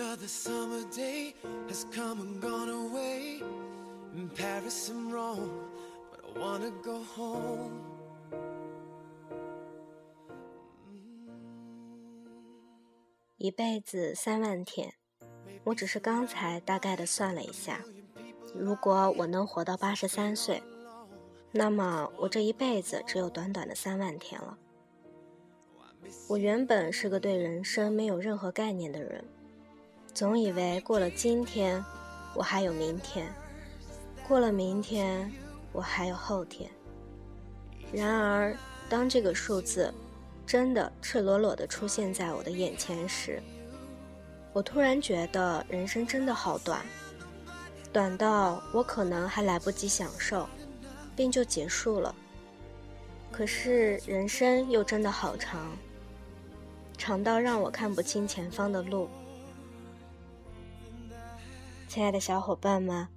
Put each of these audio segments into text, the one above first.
Another summer day has come and gone away in Paris and Rome, but I wanna go home. 一辈子三万天，我只是刚才大概的算了一下，如果我能活到八十三岁，那么我这一辈子只有短短的三万天了。我原本是个对人生没有任何概念的人，总以为过了今天，我还有明天；过了明天，我还有后天。然而，当这个数字真的赤裸裸地出现在我的眼前时，我突然觉得人生真的好短，短到我可能还来不及享受，便就结束了。可是人生又真的好长，长到让我看不清前方的路。亲爱的小伙伴们，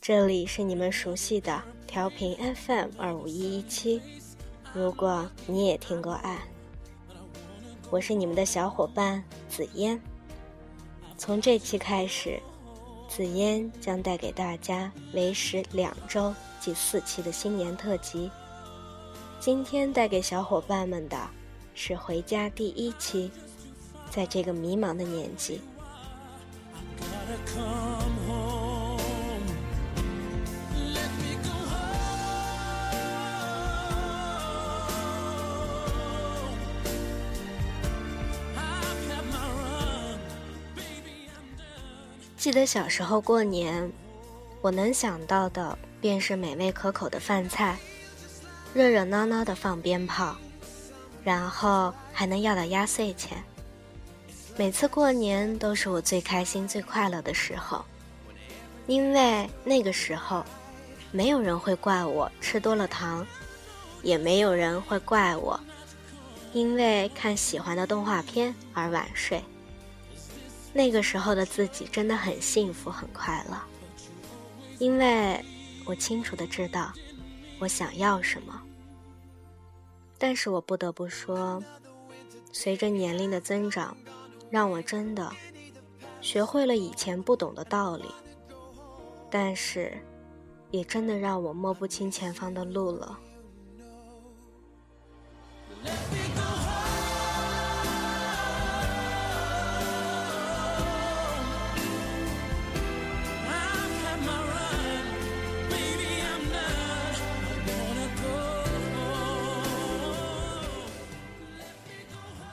这里是你们熟悉的调频 FM 二五一一七。如果你也听过爱，我是你们的小伙伴紫嫣。从这期开始，紫嫣将带给大家为时两周即四期的新年特辑。今天带给小伙伴们的是《回家》第一期。在这个迷茫的年纪。记得小时候过年，我能想到的便是美味可口的饭菜，热热闹闹的放鞭炮，然后还能要到压岁钱。每次过年都是我最开心、最快乐的时候，因为那个时候，没有人会怪我吃多了糖，也没有人会怪我，因为看喜欢的动画片而晚睡。那个时候的自己真的很幸福很快乐，因为我清楚的知道我想要什么。但是我不得不说，随着年龄的增长，让我真的学会了以前不懂的道理，但是也真的让我摸不清前方的路了。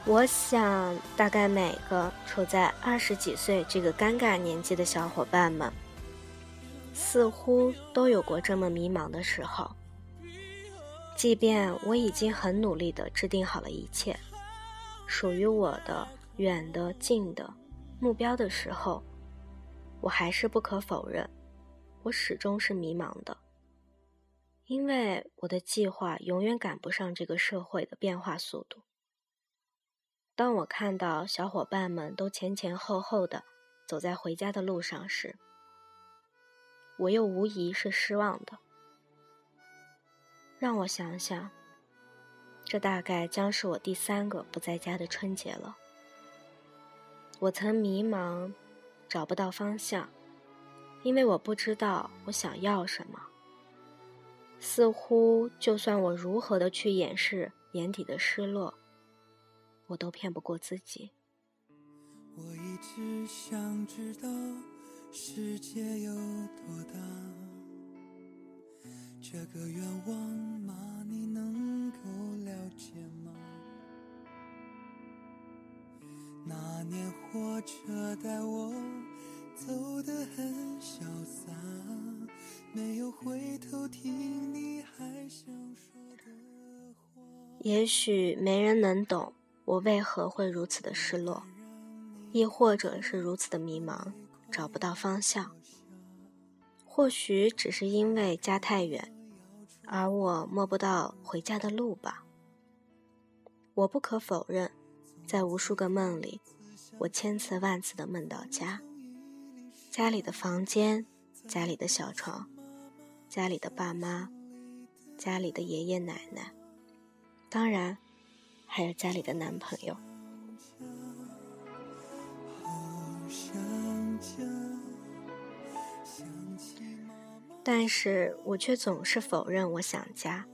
我想，大概每个处在二十几岁这个尴尬年纪的小伙伴们，似乎都有过这么迷茫的时候。即便我已经很努力地制定好了一切，属于我的远的、近的目标的时候，我还是不可否认，我始终是迷茫的，因为我的计划永远赶不上这个社会的变化速度。当我看到小伙伴们都前前后后的走在回家的路上时，我又无疑是失望的。让我想想，这大概将是我第三个不在家的春节了。我曾迷茫，找不到方向，因为我不知道我想要什么。似乎就算我如何的去掩饰眼底的失落。我都骗不过自己。我一直想知道世界有多大，这个愿望吗？你能够了解吗？那年火车带我走得很潇洒，没有回头听你还想说的话。也许没人能懂。我为何会如此的失落，亦或者是如此的迷茫，找不到方向？或许只是因为家太远，而我摸不到回家的路吧。我不可否认，在无数个梦里，我千次万次的梦到家，家里的房间，家里的小床，家里的爸妈，家里的爷爷奶奶，当然。还有家里的男朋友。但是我却总是否认我想家。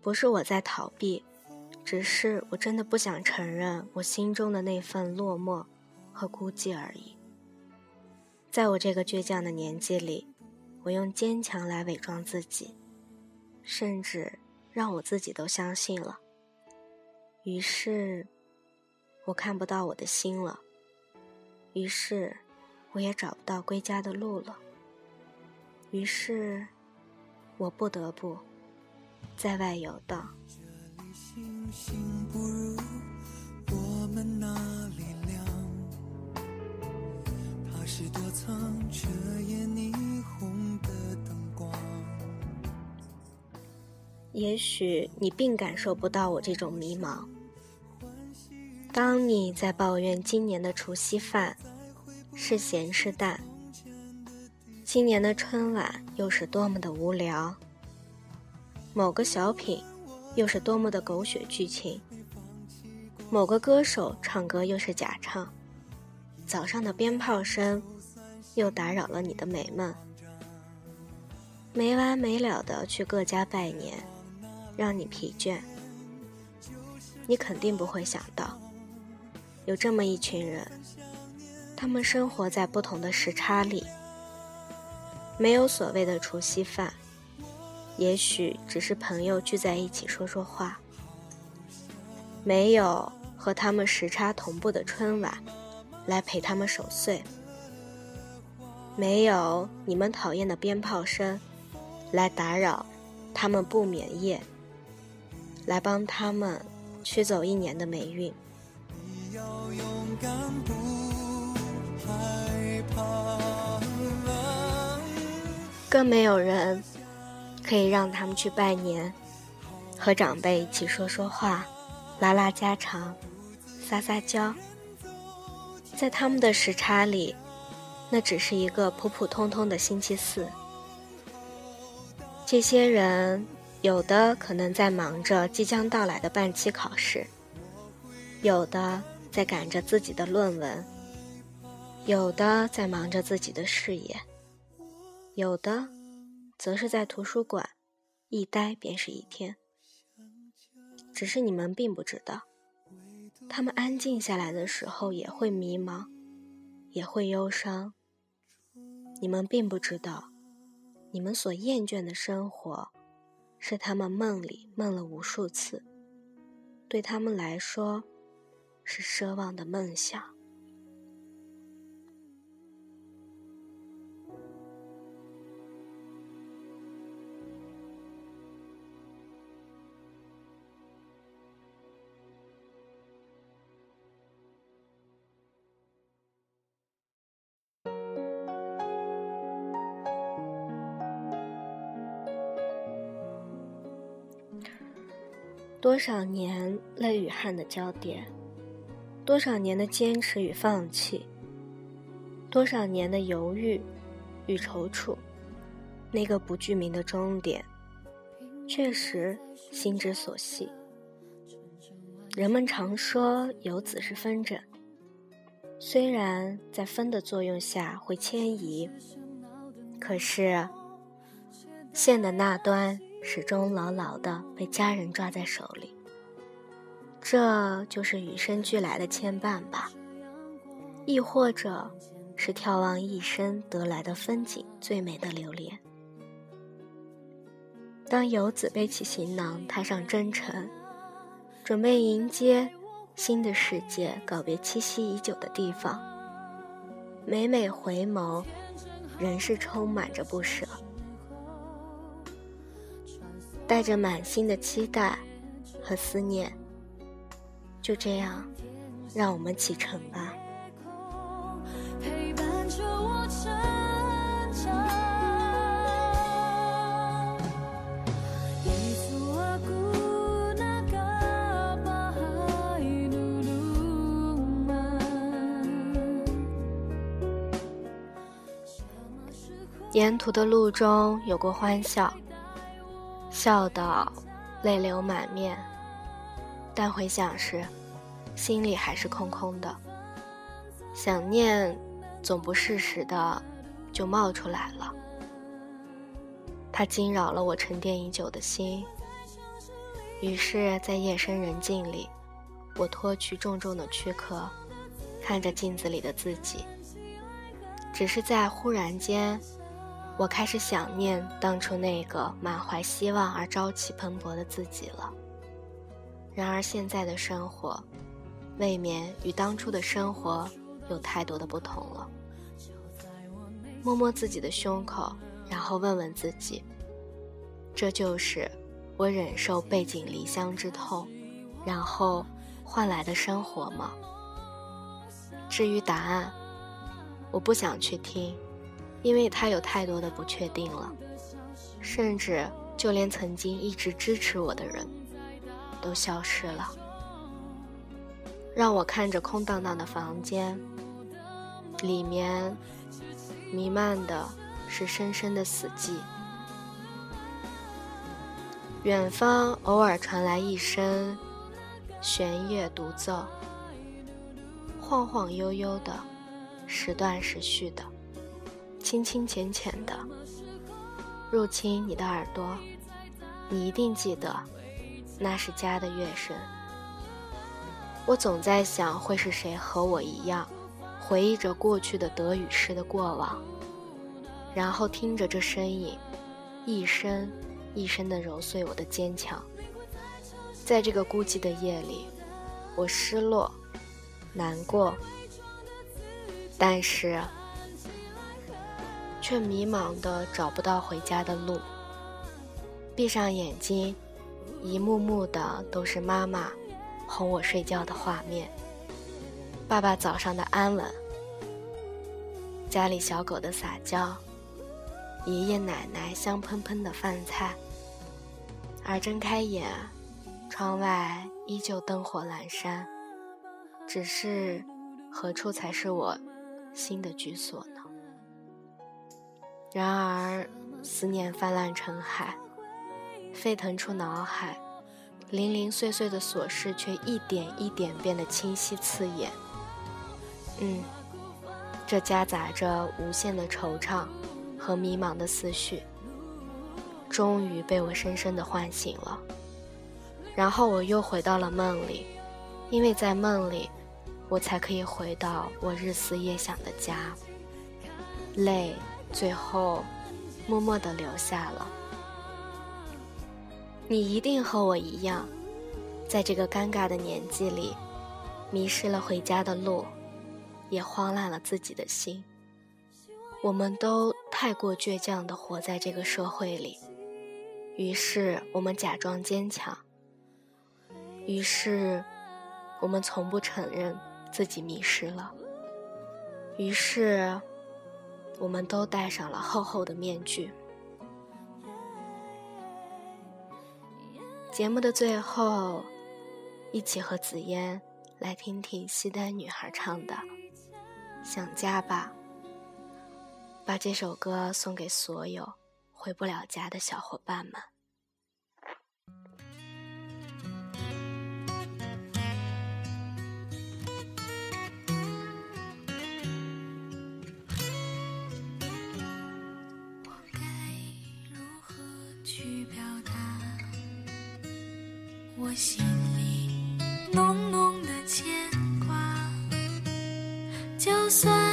不是我在逃避，只是我真的不想承认我心中的那份落寞和孤寂而已。在我这个倔强的年纪里，我用坚强来伪装自己，甚至让我自己都相信了。于是，我看不到我的心了。于是，我也找不到归家的路了。于是，我不得不在外游荡。也许你并感受不到我这种迷茫。当你在抱怨今年的除夕饭是咸是淡，今年的春晚又是多么的无聊，某个小品又是多么的狗血剧情，某个歌手唱歌又是假唱。早上的鞭炮声，又打扰了你的美梦。没完没了的去各家拜年，让你疲倦。你肯定不会想到，有这么一群人，他们生活在不同的时差里。没有所谓的除夕饭，也许只是朋友聚在一起说说话。没有和他们时差同步的春晚。来陪他们守岁，没有你们讨厌的鞭炮声来打扰他们不眠夜，来帮他们驱走一年的霉运。更没有人可以让他们去拜年，和长辈一起说说话，拉拉家常，撒撒娇。在他们的时差里，那只是一个普普通通的星期四。这些人有的可能在忙着即将到来的半期考试，有的在赶着自己的论文，有的在忙着自己的事业，有的则是在图书馆一待便是一天。只是你们并不知道。他们安静下来的时候，也会迷茫，也会忧伤。你们并不知道，你们所厌倦的生活，是他们梦里梦了无数次，对他们来说，是奢望的梦想。多少年泪与汗的交叠，多少年的坚持与放弃，多少年的犹豫与踌躇，那个不具名的终点，确实心之所系。人们常说游子是风筝，虽然在风的作用下会迁移，可是线的那端。始终牢牢的被家人抓在手里，这就是与生俱来的牵绊吧，亦或者是眺望一生得来的风景最美的留恋。当游子背起行囊，踏上征程，准备迎接新的世界，告别栖息已久的地方，每每回眸，仍是充满着不舍。带着满心的期待和思念，就这样，让我们启程吧。沿途的路中有过欢笑。笑到泪流满面，但回想时，心里还是空空的。想念总不适时的就冒出来了，它惊扰了我沉淀已久的心。于是，在夜深人静里，我脱去重重的躯壳，看着镜子里的自己。只是在忽然间，我开始想念当初那个满怀希望而朝气蓬勃的自己了。然而，现在的生活，未免与当初的生活有太多的不同了。摸摸自己的胸口，然后问问自己：这就是我忍受背井离乡之痛，然后换来的生活吗？至于答案，我不想去听，因为它有太多的不确定了。甚至就连曾经一直支持我的人，都消失了。让我看着空荡荡的房间，里面。弥漫的是深深的死寂。远方偶尔传来一声弦乐独奏，晃晃悠悠的，时断时续的，清清浅浅的，入侵你的耳朵。你一定记得，那是家的乐声。我总在想，会是谁和我一样。回忆着过去的得与失的过往，然后听着这声音，一声一声的揉碎我的坚强。在这个孤寂的夜里，我失落、难过，但是却迷茫的找不到回家的路。闭上眼睛，一幕幕的都是妈妈哄我睡觉的画面。爸爸早上的安稳，家里小狗的撒娇，爷爷奶奶香喷喷的饭菜，而睁开眼，窗外依旧灯火阑珊，只是何处才是我心的居所呢？然而思念泛滥成海，沸腾出脑海，零零碎碎的琐事却一点一点变得清晰刺眼。嗯，这夹杂着无限的惆怅和迷茫的思绪，终于被我深深的唤醒了。然后我又回到了梦里，因为在梦里，我才可以回到我日思夜想的家。泪最后默默的流下了。你一定和我一样，在这个尴尬的年纪里，迷失了回家的路。也慌乱了自己的心。我们都太过倔强地活在这个社会里，于是我们假装坚强，于是我们从不承认自己迷失了，于是我们都戴上了厚厚的面具。节目的最后，一起和紫嫣来听听西单女孩唱的。想家吧，把这首歌送给所有回不了家的小伙伴们。心里浓浓的牵挂？就算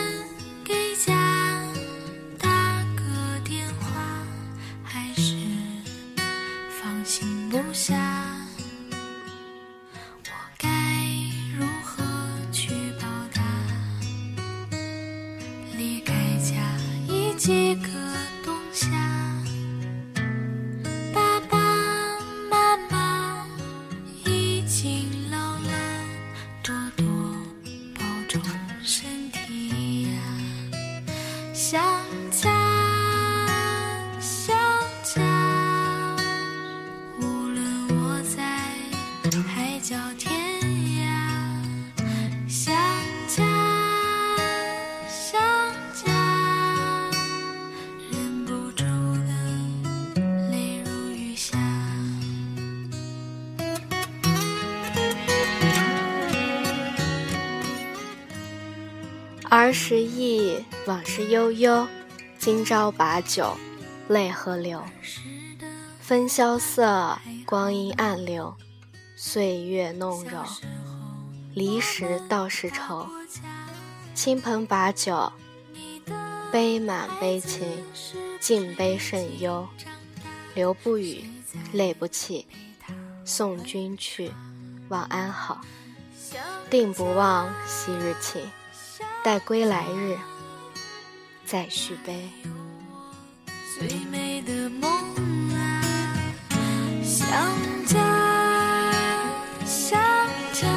时忆，往事悠悠，今朝把酒泪河流。分萧瑟，光阴暗流，岁月弄柔。离时道是愁，倾盆把酒，杯满杯倾，敬杯甚忧。留不语，泪不泣，送君去，望安好。定不忘昔日情，待归来日，再续杯。最美的梦啊，想家，想家，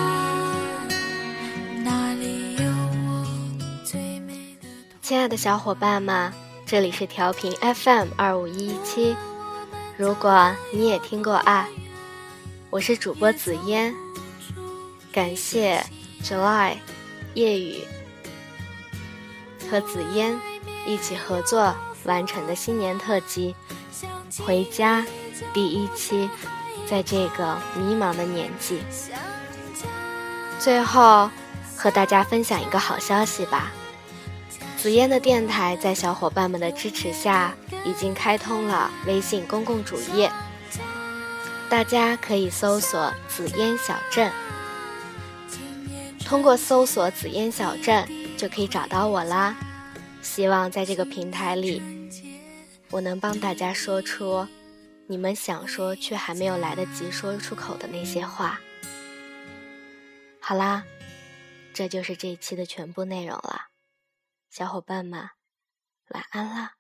哪里有我最美的亲爱的小伙伴们，这里是调频 FM 二五一七。如果你也听过爱，我是主播紫嫣。感谢 July 夜雨和紫嫣一起合作完成的新年特辑《回家》第一期，在这个迷茫的年纪，最后和大家分享一个好消息吧。紫嫣的电台在小伙伴们的支持下，已经开通了微信公共主页，大家可以搜索“紫嫣小镇”。通过搜索“紫嫣小镇”就可以找到我啦。希望在这个平台里，我能帮大家说出你们想说却还没有来得及说出口的那些话。好啦，这就是这一期的全部内容了，小伙伴们，晚安啦。